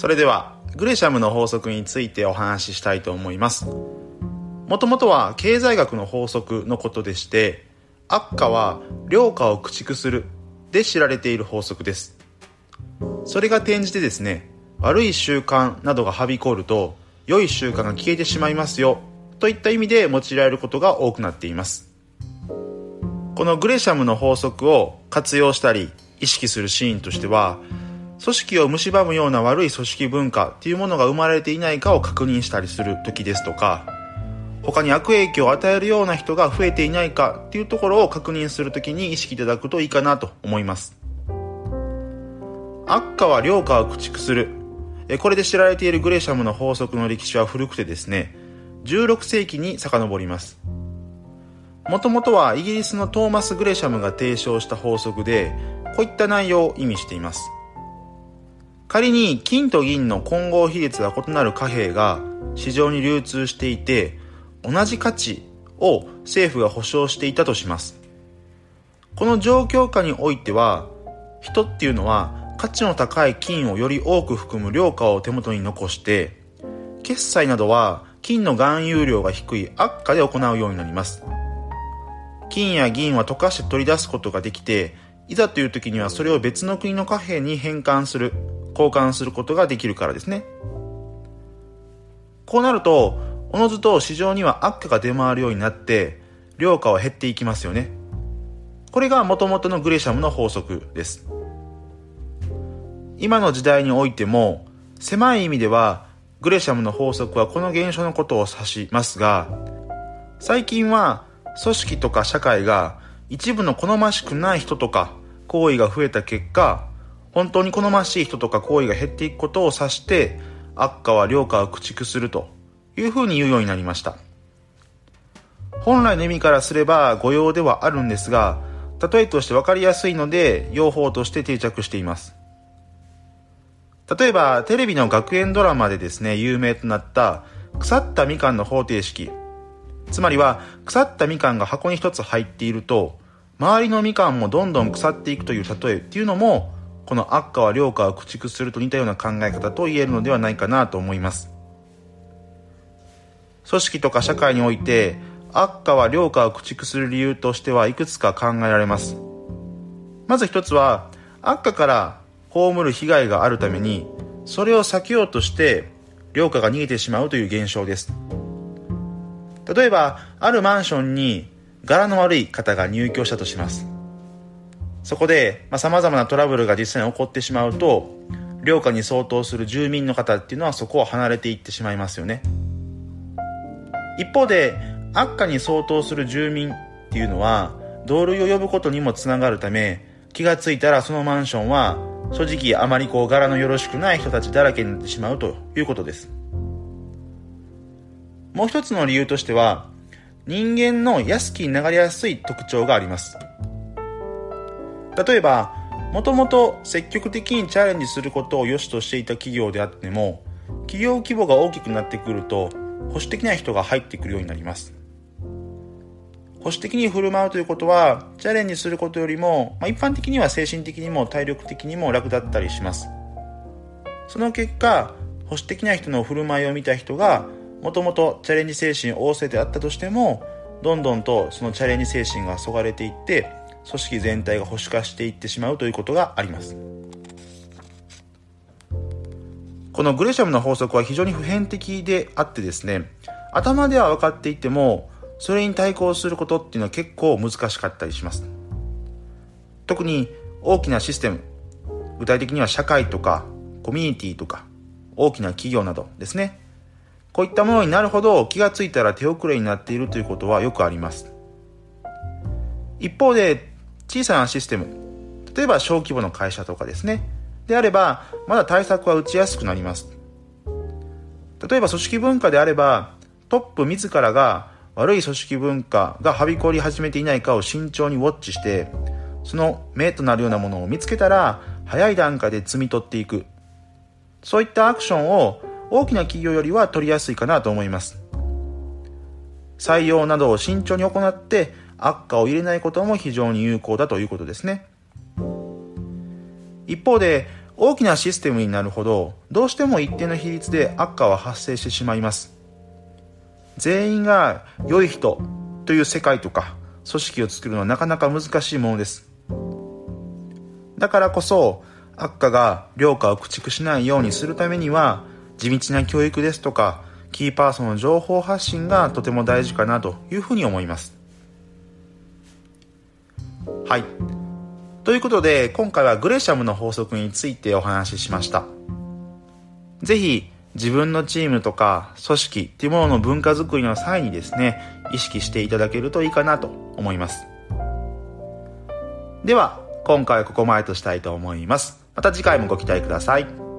それでは、グレシャムの法則についてお話ししたいと思います。もともとは経済学の法則のことでして、悪化は良化を駆逐するで知られている法則です。それが転じてですね、悪い習慣などがはびこると、良い習慣が消えてしまいますよ、といった意味で用いられることが多くなっています。このグレシャムの法則を活用したり、意識するシーンとしては、組織を蝕むような悪い組織文化っていうものが生まれていないかを確認したりする時ですとか、他に悪影響を与えるような人が増えていないかっていうところを確認するときに意識いただくといいかなと思います。悪化は良化を駆逐する。これで知られているグレシャムの法則の歴史は古くてですね、16世紀に遡ります。もともとはイギリスのトーマス・グレシャムが提唱した法則で、こういった内容を意味しています。仮に金と銀の混合比率が異なる貨幣が市場に流通していて、同じ価値を政府が保証していたとします。この状況下においては、人っていうのは価値の高い金をより多く含む量価を手元に残して、決済などは金の含有量が低い悪化で行うようになります。金や銀は溶かして取り出すことができて、いざという時にはそれを別の国の貨幣に変換する、交換することができるからですね。こうなると、おのずと市場には悪化が出回るようになって、量価は減っていきますよね。これが元々のグレシャムの法則です。今の時代においても、狭い意味では、グレシャムの法則はこの現象のことを指しますが、最近は組織とか社会が一部の好ましくない人とか行為が増えた結果、本当に好ましい人とか行為が減っていくことを指して、悪化は良化を駆逐するというふうに言うようになりました。本来の意味からすれば誤用ではあるんですが、例えとして分かりやすいので、用法として定着しています。例えば、テレビの学園ドラマでですね、有名となった腐ったみかんの方程式。つまりは、腐ったみかんが箱に一つ入っていると、周りのみかんもどんどん腐っていくという例えっていうのも、この悪化は良化を駆逐すると似たような考え方と言えるのではないかなと思います。組織とか社会において悪化は良化を駆逐する理由としてはいくつか考えられます。まず一つは悪化から被る被害があるためにそれを避けようとして良化が逃げてしまうという現象です。例えばあるマンションに柄の悪い方が入居したとします。そこでさまざ、まなトラブルが実際に起こってしまうと良化に相当する住民の方っていうのはそこを離れていってしまいますよね。一方で悪化に相当する住民っていうのは同類を呼ぶことにもつながるため気がついたらそのマンションは正直あまりこう柄のよろしくない人たちだらけになってしまうということです。もう一つの理由としては人間の安きに流れやすい特徴があります。例えばもともと積極的にチャレンジすることを良しとしていた企業であっても企業規模が大きくなってくると保守的な人が入ってくるようになります。保守的に振る舞うということは、チャレンジすることよりも、まあ、一般的には精神的にも体力的にも楽だったりします。その結果、保守的な人の振る舞いを見た人が、もともとチャレンジ精神旺盛であったとしても、どんどんとそのチャレンジ精神がそがれていって、組織全体が保守化していってしまうということがあります。このグレシャムの法則は非常に普遍的であってですね、頭では分かっていても、それに対抗することっていうのは結構難しかったりします。特に大きなシステム、具体的には社会とかコミュニティとか大きな企業などですね。こういったものになるほど気がついたら手遅れになっているということはよくあります。一方で小さなシステム、例えば小規模の会社とかですね、であれば、まだ対策は打ちやすくなります。例えば組織文化であれば、トップ自らが悪い組織文化がはびこり始めていないかを慎重にウォッチして、その目となるようなものを見つけたら、早い段階で摘み取っていく。そういったアクションを大きな企業よりは取りやすいかなと思います。採用などを慎重に行って悪化を入れないことも非常に有効だということですね。一方で大きなシステムになるほどどうしても一定の比率で悪化は発生してしまいます。全員が良い人という世界とか組織を作るのはなかなか難しいものです。だからこそ悪化が良化を駆逐しないようにするためには地道な教育ですとかキーパーソンの情報発信がとても大事かなというふうに思います。はい。ということで今回はグレシャムの法則についてお話ししました。ぜひ自分のチームとか組織っていうものの文化づくりの際にですね意識していただけるといいかなと思います。では今回はここまでとしたいと思います。また次回もご期待ください。